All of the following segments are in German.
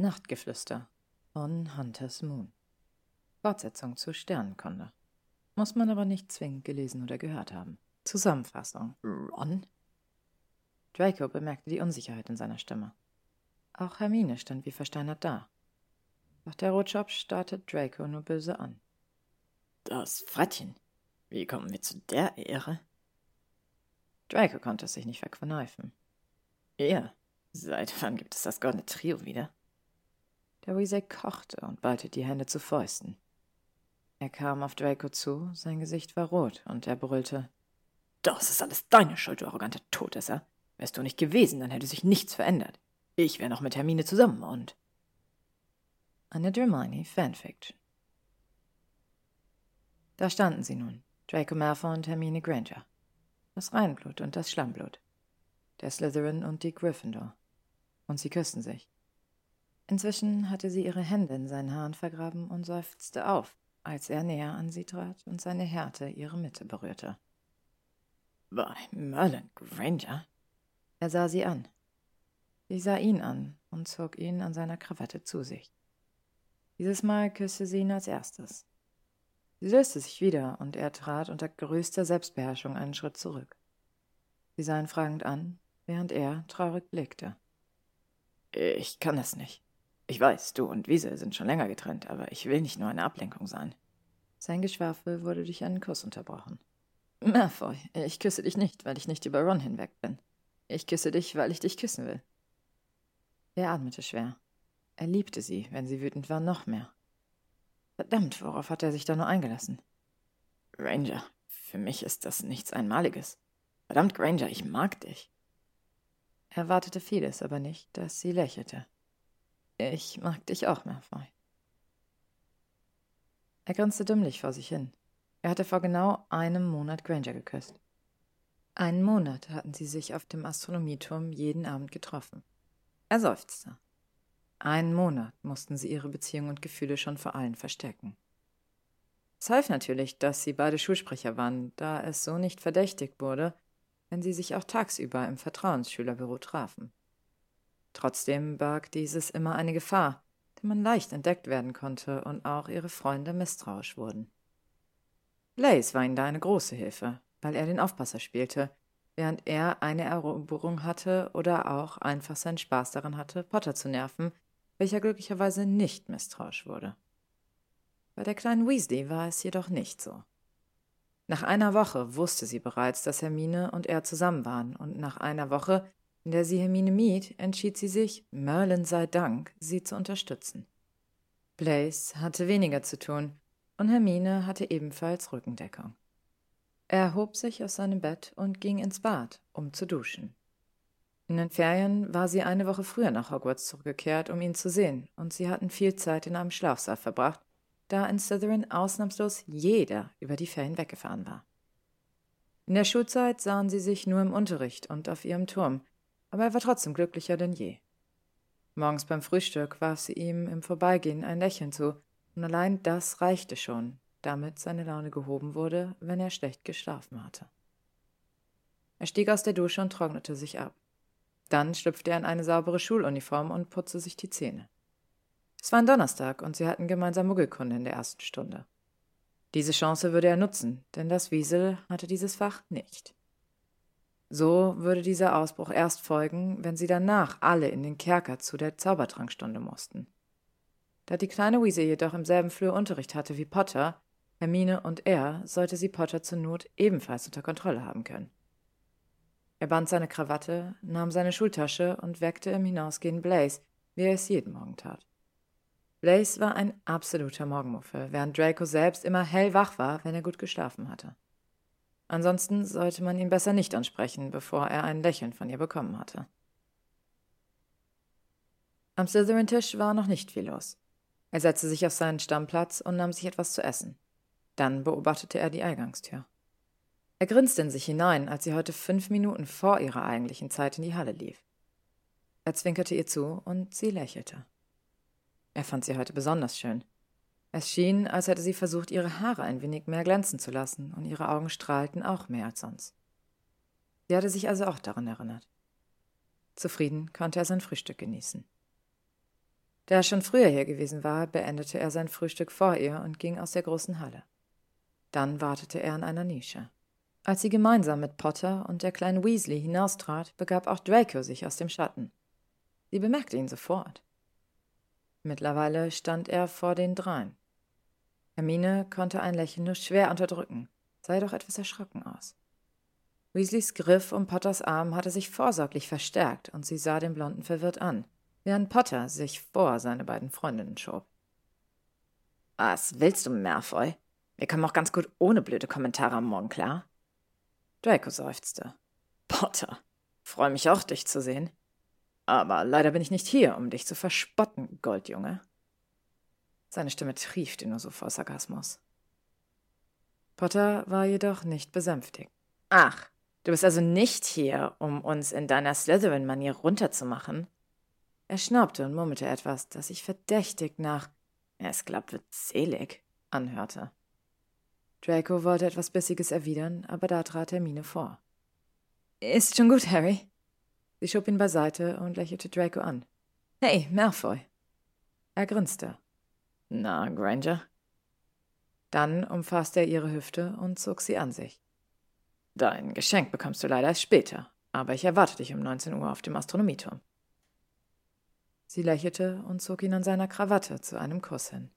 Nachtgeflüster von Hunters Moon. Fortsetzung zu Sternenkunde. Muss man aber nicht zwingend gelesen oder gehört haben. Zusammenfassung. Ron? Draco bemerkte die Unsicherheit in seiner Stimme. Auch Hermine stand wie versteinert da. Doch der Rotschopf starrte Draco nur böse an. Das Frettchen. Wie kommen wir zu der Ehre? Draco konnte es sich nicht verkneifen. Ihr? Seit wann gibt es das goldene Trio wieder? Weasley kochte und ballte die Hände zu Fäusten. Er kam auf Draco zu, sein Gesicht war rot und er brüllte. Das ist alles deine Schuld, du arroganter Todesser. Wärst du nicht gewesen, dann hätte sich nichts verändert. Ich wäre noch mit Hermine zusammen und. Eine Hermione Fanfiction. Da standen sie nun, Draco Malfoy und Hermine Granger. Das Reinblut und das Schlammblut. Der Slytherin und die Gryffindor. Und sie küssten sich. Inzwischen hatte sie ihre Hände in seinen Haaren vergraben und seufzte auf, als er näher an sie trat und seine Härte ihre Mitte berührte. Bei Merlin Granger? Er sah sie an. Sie sah ihn an und zog ihn an seiner Krawatte zu sich. Dieses Mal küsste sie ihn als erstes. Sie löste sich wieder und er trat unter größter Selbstbeherrschung einen Schritt zurück. Sie sah ihn fragend an, während er traurig blickte. Ich kann das nicht. Ich weiß, du und Wiese sind schon länger getrennt, aber ich will nicht nur eine Ablenkung sein. Sein Geschwafel wurde durch einen Kuss unterbrochen. Malfoy, ich küsse dich nicht, weil ich nicht über Ron hinweg bin. Ich küsse dich, weil ich dich küssen will. Er atmete schwer. Er liebte sie, wenn sie wütend war, noch mehr. Verdammt, worauf hat er sich da nur eingelassen? Ranger, für mich ist das nichts Einmaliges. Verdammt, Granger, ich mag dich. Er erwartete vieles, aber nicht, dass sie lächelte. Ich mag dich auch, Malfoy. Er grinste dümmlich vor sich hin. Er hatte vor genau einem Monat Granger geküsst. Einen Monat hatten sie sich auf dem Astronomieturm jeden Abend getroffen. Er seufzte. Einen Monat mussten sie ihre Beziehung und Gefühle schon vor allen verstecken. Es half natürlich, dass sie beide Schulsprecher waren, da es so nicht verdächtigt wurde, wenn sie sich auch tagsüber im Vertrauensschülerbüro trafen. Trotzdem barg dieses immer eine Gefahr, denn man leicht entdeckt werden konnte und auch ihre Freunde misstrauisch wurden. Blaze war ihnen da eine große Hilfe, weil er den Aufpasser spielte, während er eine Eroberung hatte oder auch einfach seinen Spaß daran hatte, Potter zu nerven, welcher glücklicherweise nicht misstrauisch wurde. Bei der kleinen Weasley war es jedoch nicht so. Nach einer Woche wusste sie bereits, dass Hermine und er zusammen waren, und nach einer Woche in der sie Hermine mied, entschied sie sich, Merlin sei Dank, sie zu unterstützen. Blaze hatte weniger zu tun, und Hermine hatte ebenfalls Rückendeckung. Er erhob sich aus seinem Bett und ging ins Bad, um zu duschen. In den Ferien war sie eine Woche früher nach Hogwarts zurückgekehrt, um ihn zu sehen, und sie hatten viel Zeit in einem Schlafsaal verbracht, da in Slytherin ausnahmslos jeder über die Ferien weggefahren war. In der Schulzeit sahen sie sich nur im Unterricht und auf ihrem Turm, aber er war trotzdem glücklicher denn je. Morgens beim Frühstück warf sie ihm im Vorbeigehen ein Lächeln zu, und allein das reichte schon, damit seine Laune gehoben wurde, wenn er schlecht geschlafen hatte. Er stieg aus der Dusche und trocknete sich ab. Dann schlüpfte er in eine saubere Schuluniform und putzte sich die Zähne. Es war ein Donnerstag und sie hatten gemeinsam Muggelkunde in der ersten Stunde. Diese Chance würde er nutzen, denn das Wiesel hatte dieses Fach nicht. So würde dieser Ausbruch erst folgen, wenn sie danach alle in den Kerker zu der Zaubertrankstunde mussten. Da die kleine Weasley jedoch im selben Flur Unterricht hatte wie Potter, Hermine und er, sollte sie Potter zur Not ebenfalls unter Kontrolle haben können. Er band seine Krawatte, nahm seine Schultasche und weckte im Hinausgehen Blaze, wie er es jeden Morgen tat. Blaze war ein absoluter Morgenmuffel, während Draco selbst immer hellwach war, wenn er gut geschlafen hatte. Ansonsten sollte man ihn besser nicht ansprechen, bevor er ein Lächeln von ihr bekommen hatte. Am Slytherin-Tisch war noch nicht viel los. Er setzte sich auf seinen Stammplatz und nahm sich etwas zu essen. Dann beobachtete er die Eingangstür. Er grinste in sich hinein, als sie heute fünf Minuten vor ihrer eigentlichen Zeit in die Halle lief. Er zwinkerte ihr zu und sie lächelte. Er fand sie heute besonders schön. Es schien, als hätte sie versucht, ihre Haare ein wenig mehr glänzen zu lassen, und ihre Augen strahlten auch mehr als sonst. Sie hatte sich also auch daran erinnert. Zufrieden konnte er sein Frühstück genießen. Da er schon früher hier gewesen war, beendete er sein Frühstück vor ihr und ging aus der großen Halle. Dann wartete er an einer Nische. Als sie gemeinsam mit Potter und der kleinen Weasley hinaustrat, begab auch Draco sich aus dem Schatten. Sie bemerkte ihn sofort. Mittlerweile stand er vor den dreien. Hermine konnte ein Lächeln nur schwer unterdrücken, sah jedoch etwas erschrocken aus. Weasleys Griff um Potters Arm hatte sich vorsorglich verstärkt und sie sah den Blonden verwirrt an, während Potter sich vor seine beiden Freundinnen schob. Was willst du, Malfoy? Wir kommen auch ganz gut ohne blöde Kommentare am Morgen klar. Draco seufzte. Potter, freue mich auch, dich zu sehen. Aber leider bin ich nicht hier, um dich zu verspotten, Goldjunge. Seine Stimme triefte nur so vor Sarkasmus. Potter war jedoch nicht besänftigt. Ach, du bist also nicht hier, um uns in deiner Slytherin-Manier runterzumachen? Er schnaubte und murmelte etwas, das sich verdächtig nach es glaubt wird selig anhörte. Draco wollte etwas Bissiges erwidern, aber da trat Hermine vor. Ist schon gut, Harry. Sie schob ihn beiseite und lächelte Draco an. Hey, Malfoy. Er grinste. Na, Granger? Dann umfasste er ihre Hüfte und zog sie an sich. Dein Geschenk bekommst du leider erst später, aber ich erwarte dich um 19 Uhr auf dem Astronomieturm. Sie lächelte und zog ihn an seiner Krawatte zu einem Kuss hin.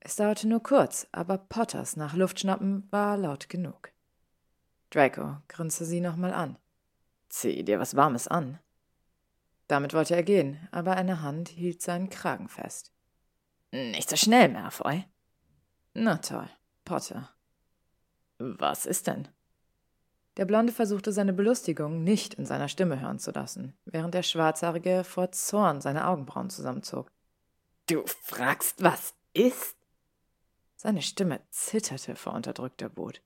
Es dauerte nur kurz, aber Potters nach Luftschnappen war laut genug. Draco grinste sie nochmal an. Zieh dir was Warmes an. Damit wollte er gehen, aber eine Hand hielt seinen Kragen fest. Nicht so schnell, Malfoy. Na toll, Potter. Was ist denn? Der Blonde versuchte seine Belustigung nicht in seiner Stimme hören zu lassen, während der Schwarzhaarige vor Zorn seine Augenbrauen zusammenzog. Du fragst, was ist? Seine Stimme zitterte vor unterdrückter Wut.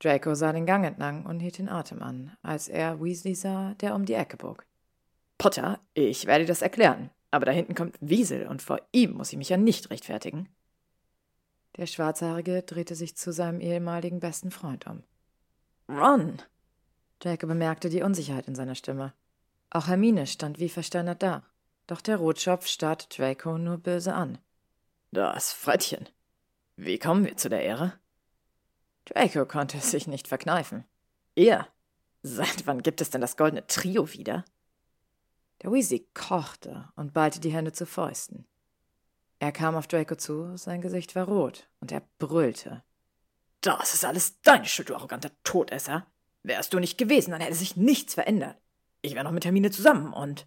Draco sah den Gang entlang und hielt den Atem an, als er Weasley sah, der um die Ecke bog. Potter, ich werde dir das erklären, aber da hinten kommt Wiesel und vor ihm muss ich mich ja nicht rechtfertigen. Der Schwarzhaarige drehte sich zu seinem ehemaligen besten Freund um. Ron! Draco bemerkte die Unsicherheit in seiner Stimme. Auch Hermine stand wie versteinert da, doch der Rotschopf starrte Draco nur böse an. Das Frettchen. Wie kommen wir zu der Ehre? Draco konnte es sich nicht verkneifen. Ihr? Seit wann gibt es denn das goldene Trio wieder? Der Weasley kochte und ballte die Hände zu Fäusten. Er kam auf Draco zu, sein Gesicht war rot und er brüllte. Das ist alles deine Schuld, du arroganter Todesser. Wärst du nicht gewesen, dann hätte sich nichts verändert. Ich wäre noch mit Hermine zusammen und.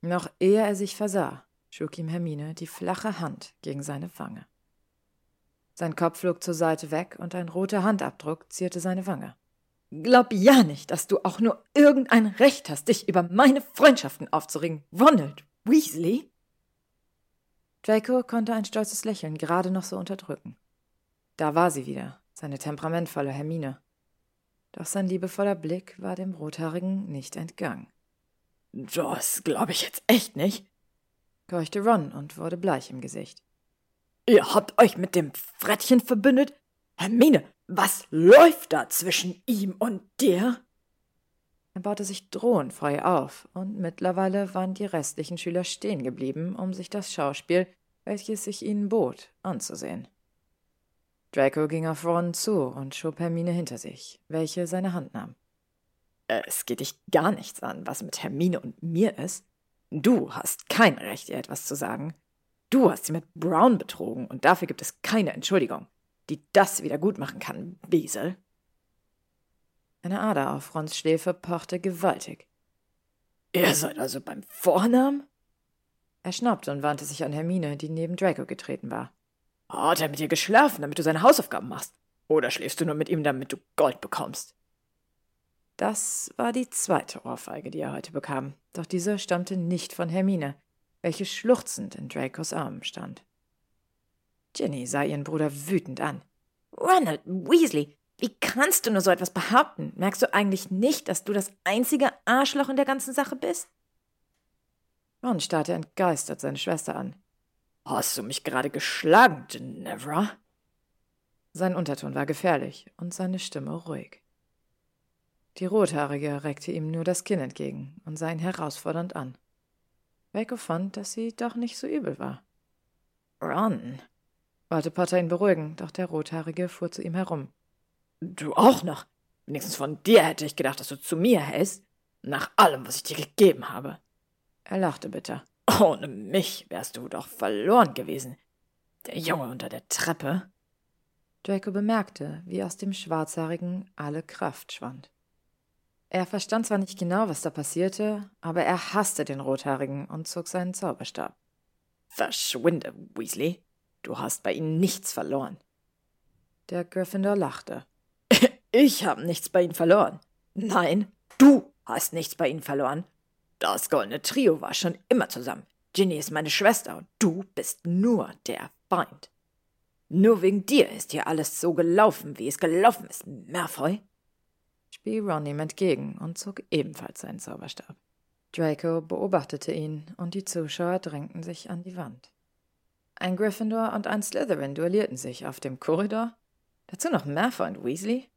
Noch ehe er sich versah, schlug ihm Hermine die flache Hand gegen seine Wange. Sein Kopf flog zur Seite weg und ein roter Handabdruck zierte seine Wange. Glaub ja nicht, dass du auch nur irgendein Recht hast, dich über meine Freundschaften aufzuregen, Ronald Weasley. Draco konnte ein stolzes Lächeln gerade noch so unterdrücken. Da war sie wieder, seine temperamentvolle Hermine. Doch sein liebevoller Blick war dem Rothaarigen nicht entgangen. Das glaube ich jetzt echt nicht, keuchte Ron und wurde bleich im Gesicht. Ihr habt euch mit dem Frettchen verbündet? Hermine, was läuft da zwischen ihm und dir? Er baute sich drohend frei auf, und mittlerweile waren die restlichen Schüler stehen geblieben, um sich das Schauspiel, welches sich ihnen bot, anzusehen. Draco ging auf Ron zu und schob Hermine hinter sich, welche seine Hand nahm. Es geht dich gar nichts an, was mit Hermine und mir ist. Du hast kein Recht, ihr etwas zu sagen. Du hast sie mit Brown betrogen und dafür gibt es keine Entschuldigung, die das wieder gut machen kann, Wiesel. Eine Ader auf Rons Schläfe pochte gewaltig. Ihr seid also beim Vornamen? Er schnaubte und wandte sich an Hermine, die neben Draco getreten war. Hat er mit dir geschlafen, damit du seine Hausaufgaben machst? Oder schläfst du nur mit ihm, damit du Gold bekommst? Das war die zweite Ohrfeige, die er heute bekam, doch diese stammte nicht von Hermine, welche schluchzend in Dracos Armen stand. Ginny sah ihren Bruder wütend an. Ronald Weasley, wie kannst du nur so etwas behaupten? Merkst du eigentlich nicht, dass du das einzige Arschloch in der ganzen Sache bist? Ron starrte entgeistert seine Schwester an. Hast du mich gerade geschlagen, Ginevra? Sein Unterton war gefährlich und seine Stimme ruhig. Die Rothaarige reckte ihm nur das Kinn entgegen und sah ihn herausfordernd an. Draco fand, dass sie doch nicht so übel war. Ron, wollte Potter ihn beruhigen, doch der Rothaarige fuhr zu ihm herum. Du auch noch? Wenigstens von dir hätte ich gedacht, dass du zu mir hältst. Nach allem, was ich dir gegeben habe. Er lachte bitter. Ohne mich wärst du doch verloren gewesen. Der Junge unter der Treppe. Draco bemerkte, wie aus dem Schwarzhaarigen alle Kraft schwand. Er verstand zwar nicht genau, was da passierte, aber er hasste den Rothaarigen und zog seinen Zauberstab. Verschwinde, Weasley. Du hast bei ihnen nichts verloren. Der Gryffindor lachte. Ich habe nichts bei ihnen verloren. Nein, du hast nichts bei ihnen verloren. Das goldene Trio war schon immer zusammen. Ginny ist meine Schwester und du bist nur der Feind. Nur wegen dir ist hier alles so gelaufen, wie es gelaufen ist, Malfoy. Spie Ron ihm entgegen und zog ebenfalls seinen Zauberstab. Draco beobachtete ihn und die Zuschauer drängten sich an die Wand. Ein Gryffindor und ein Slytherin duellierten sich auf dem Korridor. Dazu noch Malfoy und Weasley.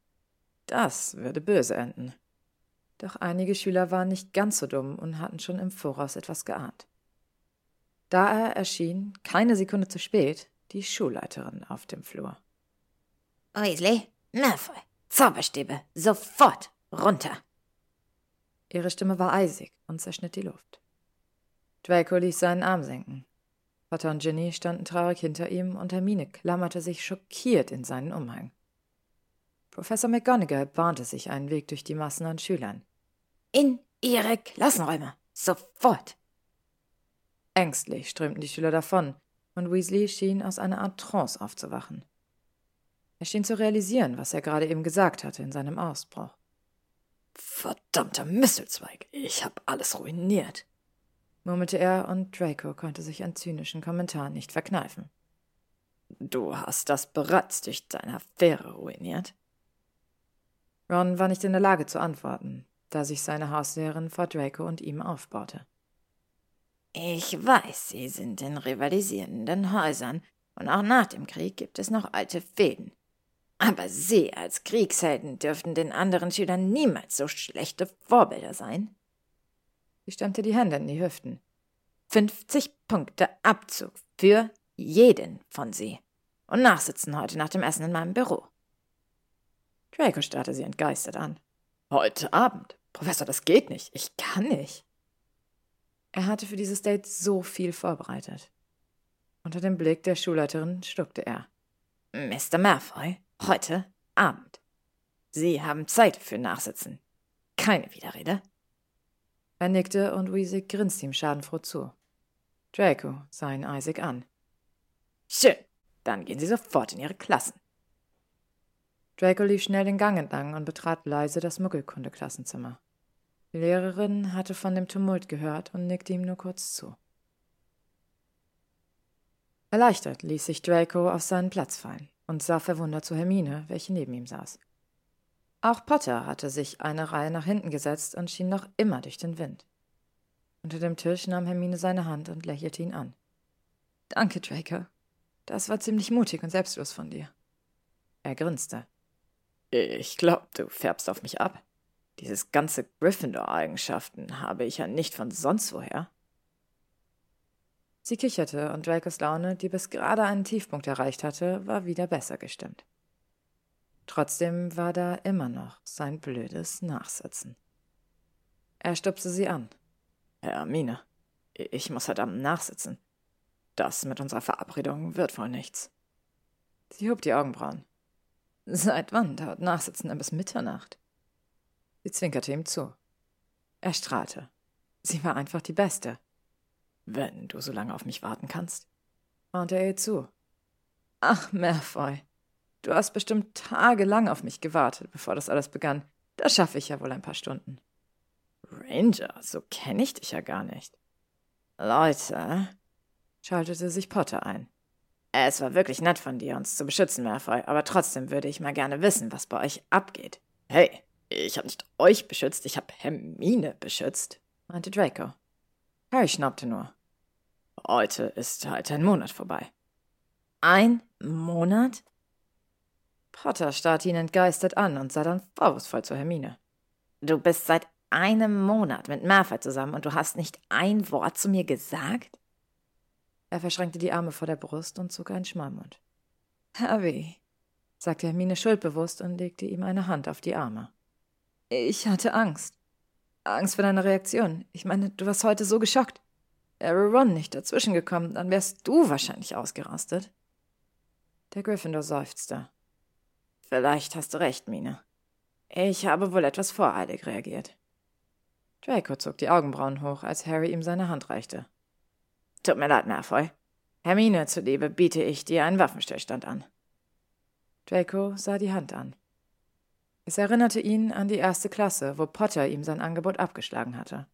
Das würde böse enden. Doch einige Schüler waren nicht ganz so dumm und hatten schon im Voraus etwas geahnt. Da erschien, keine Sekunde zu spät, die Schulleiterin auf dem Flur. Weasley, Malfoy, Zauberstäbe, sofort runter! Ihre Stimme war eisig und zerschnitt die Luft. Draco ließ seinen Arm senken. Ginny standen traurig hinter ihm und Hermine klammerte sich schockiert in seinen Umhang. Professor McGonagall bahnte sich einen Weg durch die Massen an Schülern. In ihre Klassenräume. Sofort. Ängstlich strömten die Schüler davon, und Weasley schien aus einer Art Trance aufzuwachen. Er schien zu realisieren, was er gerade eben gesagt hatte in seinem Ausbruch. Verdammter Mistelzweig, ich hab alles ruiniert, murmelte er, und Draco konnte sich einen zynischen Kommentar nicht verkneifen. Du hast das bereits durch deine Affäre ruiniert. Ron war nicht in der Lage zu antworten, da sich seine Hauslehrerin vor Draco und ihm aufbaute. Ich weiß, Sie sind in rivalisierenden Häusern, und auch nach dem Krieg gibt es noch alte Fäden. Aber Sie als Kriegshelden dürften den anderen Schülern niemals so schlechte Vorbilder sein. Sie stemmte die Hände in die Hüften. 50 Punkte Abzug für jeden von Sie. Und nachsitzen heute nach dem Essen in meinem Büro. Draco starrte sie entgeistert an. Heute Abend? Professor, das geht nicht. Ich kann nicht. Er hatte für dieses Date so viel vorbereitet. Unter dem Blick der Schulleiterin stuckte er. Mr. Malfoy, heute Abend. Sie haben Zeit für Nachsitzen. Keine Widerrede. Er nickte und Weasley grinste ihm schadenfroh zu. Draco sah ihn eisig an. Schön, dann gehen Sie sofort in Ihre Klassen. Draco lief schnell den Gang entlang und betrat leise das Muggelkunde-Klassenzimmer. Die Lehrerin hatte von dem Tumult gehört und nickte ihm nur kurz zu. Erleichtert ließ sich Draco auf seinen Platz fallen und sah verwundert zu Hermine, welche neben ihm saß. Auch Potter hatte sich eine Reihe nach hinten gesetzt und schien noch immer durch den Wind. Unter dem Tisch nahm Hermine seine Hand und lächelte ihn an. Danke, Draco. Das war ziemlich mutig und selbstlos von dir. Er grinste. Ich glaub, du färbst auf mich ab. Dieses ganze Gryffindor-Eigenschaften habe ich ja nicht von sonst woher. Sie kicherte und Dracos Laune, die bis gerade einen Tiefpunkt erreicht hatte, war wieder besser gestimmt. Trotzdem war da immer noch sein blödes Nachsitzen. Er stupste sie an. Hermine, ich muss heute Abend nachsitzen. Das mit unserer Verabredung wird wohl nichts. Sie hob die Augenbrauen. Seit wann dauert Nachsitzen denn bis Mitternacht? Sie zwinkerte ihm zu. Er strahlte. Sie war einfach die Beste. Wenn du so lange auf mich warten kannst. Und er ihr zu. Ach, Malfoy, du hast bestimmt tagelang auf mich gewartet, bevor das alles begann. Das schaffe ich ja wohl ein paar Stunden. Ranger, so kenne ich dich ja gar nicht. Leute, schaltete sich Potter ein. Es war wirklich nett von dir, uns zu beschützen, Malfoy, aber trotzdem würde ich mal gerne wissen, was bei euch abgeht. Hey, ich habe nicht euch beschützt, ich habe Hermine beschützt, meinte Draco. Harry schnaubte nur. Heute ist halt ein Monat vorbei. Ein Monat? Potter starrte ihn entgeistert an und sah dann vorwurfsvoll zu Hermine. Du bist seit einem Monat mit Malfoy zusammen und du hast nicht ein Wort zu mir gesagt? Er verschränkte die Arme vor der Brust und zog einen Schmalmund. Harry, sagte Hermine schuldbewusst und legte ihm eine Hand auf die Arme. Ich hatte Angst. Angst vor deiner Reaktion. Ich meine, du warst heute so geschockt. Wäre Ron nicht dazwischen gekommen, dann wärst du wahrscheinlich ausgerastet. Der Gryffindor seufzte. Vielleicht hast du recht, Mine. Ich habe wohl etwas voreilig reagiert. Draco zog die Augenbrauen hoch, als Harry ihm seine Hand reichte. Tut mir leid, Malfoy. Hermine zuliebe biete ich dir einen Waffenstillstand an. Draco sah die Hand an. Es erinnerte ihn an die erste Klasse, wo Potter ihm sein Angebot abgeschlagen hatte.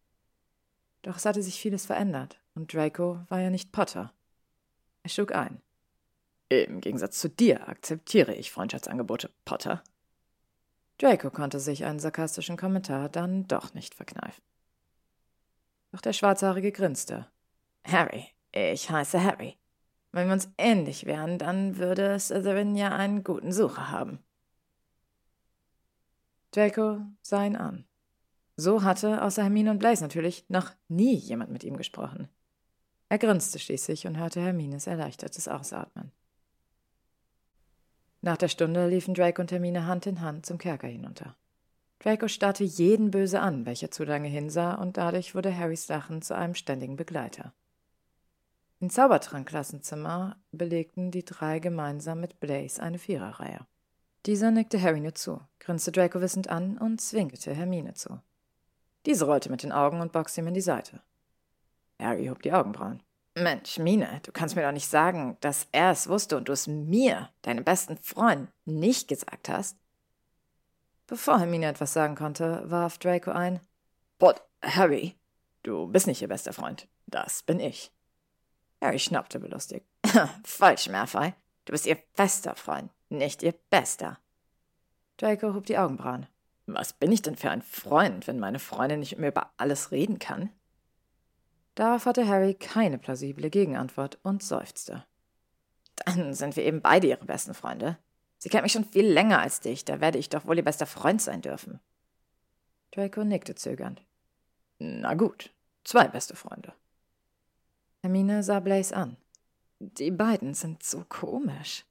Doch es hatte sich vieles verändert, und Draco war ja nicht Potter. Er schlug ein. Im Gegensatz zu dir akzeptiere ich Freundschaftsangebote, Potter. Draco konnte sich einen sarkastischen Kommentar dann doch nicht verkneifen. Doch der Schwarzhaarige grinste. Harry, ich heiße Harry. Wenn wir uns ähnlich wären, dann würde Slytherin ja einen guten Sucher haben. Draco sah ihn an. So hatte, außer Hermine und Blaze natürlich, noch nie jemand mit ihm gesprochen. Er grinste schließlich und hörte Hermines erleichtertes Ausatmen. Nach der Stunde liefen Draco und Hermine Hand in Hand zum Kerker hinunter. Draco starrte jeden böse an, welcher zu lange hinsah, und dadurch wurde Harrys Lachen zu einem ständigen Begleiter. Im Zaubertrank-Klassenzimmer belegten die drei gemeinsam mit Blaze eine Viererreihe. Dieser nickte Harry nur zu, grinste Draco wissend an und zwinkerte Hermine zu. Diese rollte mit den Augen und boxte ihm in die Seite. Harry hob die Augenbrauen. Mensch, Mine, du kannst mir doch nicht sagen, dass er es wusste und du es mir, deinem besten Freund, nicht gesagt hast. Bevor Hermine etwas sagen konnte, warf Draco ein. But, Harry, du bist nicht ihr bester Freund. Das bin ich. Harry schnappte belustigt. Falsch, Malfoy. Du bist ihr fester Freund, nicht ihr bester. Draco hob die Augenbrauen. Was bin ich denn für ein Freund, wenn meine Freundin nicht mir über alles reden kann? Darauf hatte Harry keine plausible Gegenantwort und seufzte. Dann sind wir eben beide ihre besten Freunde. Sie kennt mich schon viel länger als dich, da werde ich doch wohl ihr bester Freund sein dürfen. Draco nickte zögernd. Na gut, zwei beste Freunde. Hermine sah Blaze an. Die beiden sind so komisch.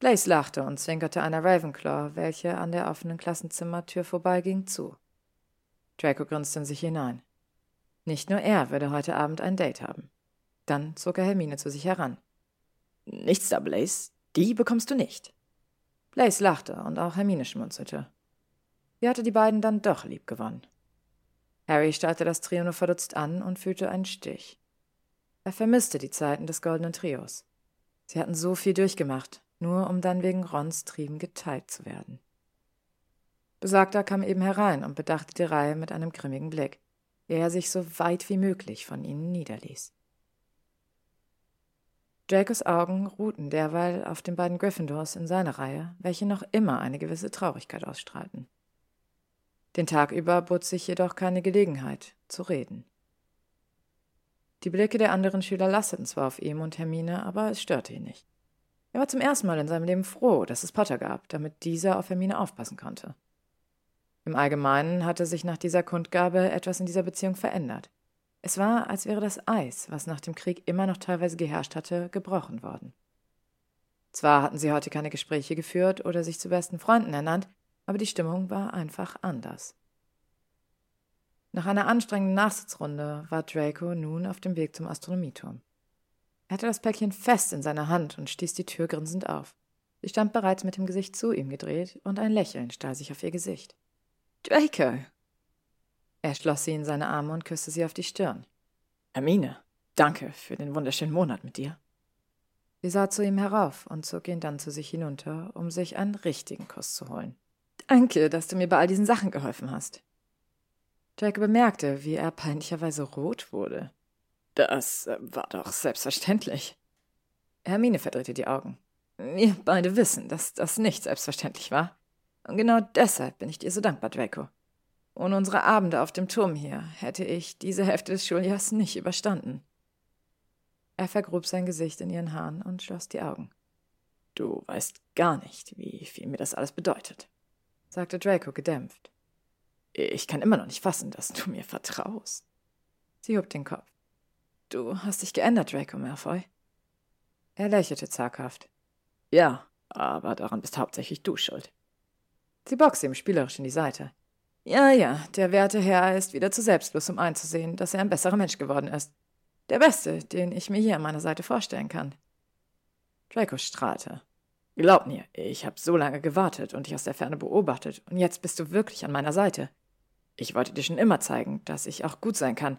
Blaze lachte und zwinkerte einer Ravenclaw, welche an der offenen Klassenzimmertür vorbeiging, zu. Draco grinste in sich hinein. Nicht nur er würde heute Abend ein Date haben. Dann zog er Hermine zu sich heran. Nichts da, Blaze. Die bekommst du nicht. Blaze lachte und auch Hermine schmunzelte. Sie hatte die beiden dann doch lieb gewonnen. Harry starrte das Trio nur verdutzt an und fühlte einen Stich. Er vermisste die Zeiten des goldenen Trios. Sie hatten so viel durchgemacht, nur um dann wegen Rons Trieben geteilt zu werden. Besagter kam eben herein und bedachte die Reihe mit einem grimmigen Blick ehe er sich so weit wie möglich von ihnen niederließ. Dracos Augen ruhten derweil auf den beiden Gryffindors in seiner Reihe, welche noch immer eine gewisse Traurigkeit ausstrahlten. Den Tag über bot sich jedoch keine Gelegenheit, zu reden. Die Blicke der anderen Schüler lasteten zwar auf ihm und Hermine, aber es störte ihn nicht. Er war zum ersten Mal in seinem Leben froh, dass es Potter gab, damit dieser auf Hermine aufpassen konnte. Im Allgemeinen hatte sich nach dieser Kundgabe etwas in dieser Beziehung verändert. Es war, als wäre das Eis, was nach dem Krieg immer noch teilweise geherrscht hatte, gebrochen worden. Zwar hatten sie heute keine Gespräche geführt oder sich zu besten Freunden ernannt, aber die Stimmung war einfach anders. Nach einer anstrengenden Nachsitzrunde war Draco nun auf dem Weg zum Astronomieturm. Er hatte das Päckchen fest in seiner Hand und stieß die Tür grinsend auf. Sie stand bereits mit dem Gesicht zu ihm gedreht und ein Lächeln stahl sich auf ihr Gesicht. Draco! Er schloss sie in seine Arme und küsste sie auf die Stirn. Hermine, danke für den wunderschönen Monat mit dir. Sie sah zu ihm herauf und zog ihn dann zu sich hinunter, um sich einen richtigen Kuss zu holen. Danke, dass du mir bei all diesen Sachen geholfen hast. Draco bemerkte, wie er peinlicherweise rot wurde. Das war doch selbstverständlich. Hermine verdrehte die Augen. Wir beide wissen, dass das nicht selbstverständlich war. Und genau deshalb bin ich dir so dankbar, Draco. Ohne unsere Abende auf dem Turm hier hätte ich diese Hälfte des Schuljahres nicht überstanden. Er vergrub sein Gesicht in ihren Haaren und schloss die Augen. Du weißt gar nicht, wie viel mir das alles bedeutet, sagte Draco gedämpft. Ich kann immer noch nicht fassen, dass du mir vertraust. Sie hob den Kopf. Du hast dich geändert, Draco Malfoy. Er lächelte zaghaft. Ja, aber daran bist hauptsächlich du schuld. Sie boxte ihm spielerisch in die Seite. Ja, ja, der werte Herr ist wieder zu selbstlos, um einzusehen, dass er ein besserer Mensch geworden ist. Der Beste, den ich mir hier an meiner Seite vorstellen kann. Draco strahlte. Glaub mir, ich habe so lange gewartet und dich aus der Ferne beobachtet, und jetzt bist du wirklich an meiner Seite. Ich wollte dir schon immer zeigen, dass ich auch gut sein kann,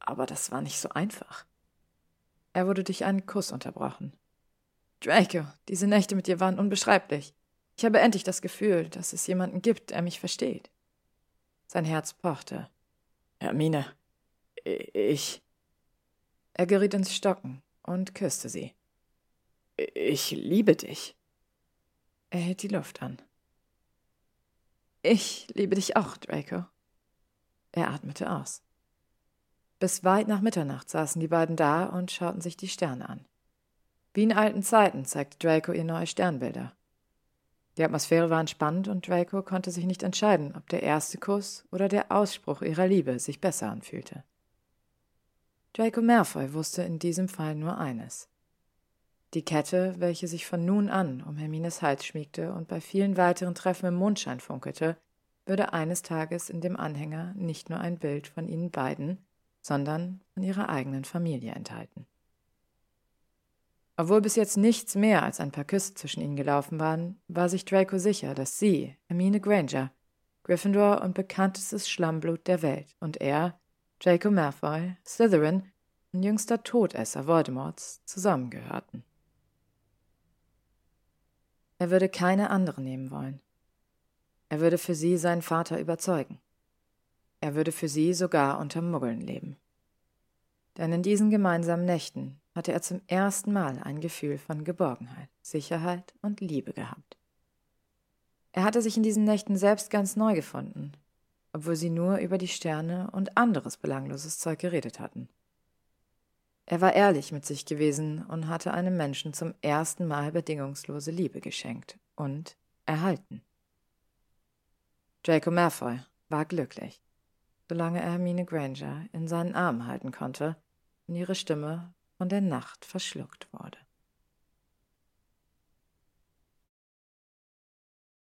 aber das war nicht so einfach. Er wurde durch einen Kuss unterbrochen. Draco, diese Nächte mit dir waren unbeschreiblich. Ich habe endlich das Gefühl, dass es jemanden gibt, der mich versteht. Sein Herz pochte. Hermine, ich. Er geriet ins Stocken und küsste sie. Ich liebe dich. Er hielt die Luft an. Ich liebe dich auch, Draco. Er atmete aus. Bis weit nach Mitternacht saßen die beiden da und schauten sich die Sterne an. Wie in alten Zeiten zeigte Draco ihr neue Sternbilder. Die Atmosphäre war entspannt und Draco konnte sich nicht entscheiden, ob der erste Kuss oder der Ausspruch ihrer Liebe sich besser anfühlte. Draco Malfoy wusste in diesem Fall nur eines. Die Kette, welche sich von nun an um Hermines Hals schmiegte und bei vielen weiteren Treffen im Mondschein funkelte, würde eines Tages in dem Anhänger nicht nur ein Bild von ihnen beiden, sondern von ihrer eigenen Familie enthalten. Obwohl bis jetzt nichts mehr als ein paar Küsse zwischen ihnen gelaufen waren, war sich Draco sicher, dass sie, Hermine Granger, Gryffindor und bekanntestes Schlammblut der Welt, und er, Draco Malfoy, Slytherin und jüngster Todesser Voldemorts zusammengehörten. Er würde keine andere nehmen wollen. Er würde für sie seinen Vater überzeugen. Er würde für sie sogar unter Muggeln leben. Denn in diesen gemeinsamen Nächten hatte er zum ersten Mal ein Gefühl von Geborgenheit, Sicherheit und Liebe gehabt. Er hatte sich in diesen Nächten selbst ganz neu gefunden, obwohl sie nur über die Sterne und anderes belangloses Zeug geredet hatten. Er war ehrlich mit sich gewesen und hatte einem Menschen zum ersten Mal bedingungslose Liebe geschenkt und erhalten. Draco Malfoy war glücklich, solange er Hermine Granger in seinen Armen halten konnte und ihre Stimme von der Nacht verschluckt wurde.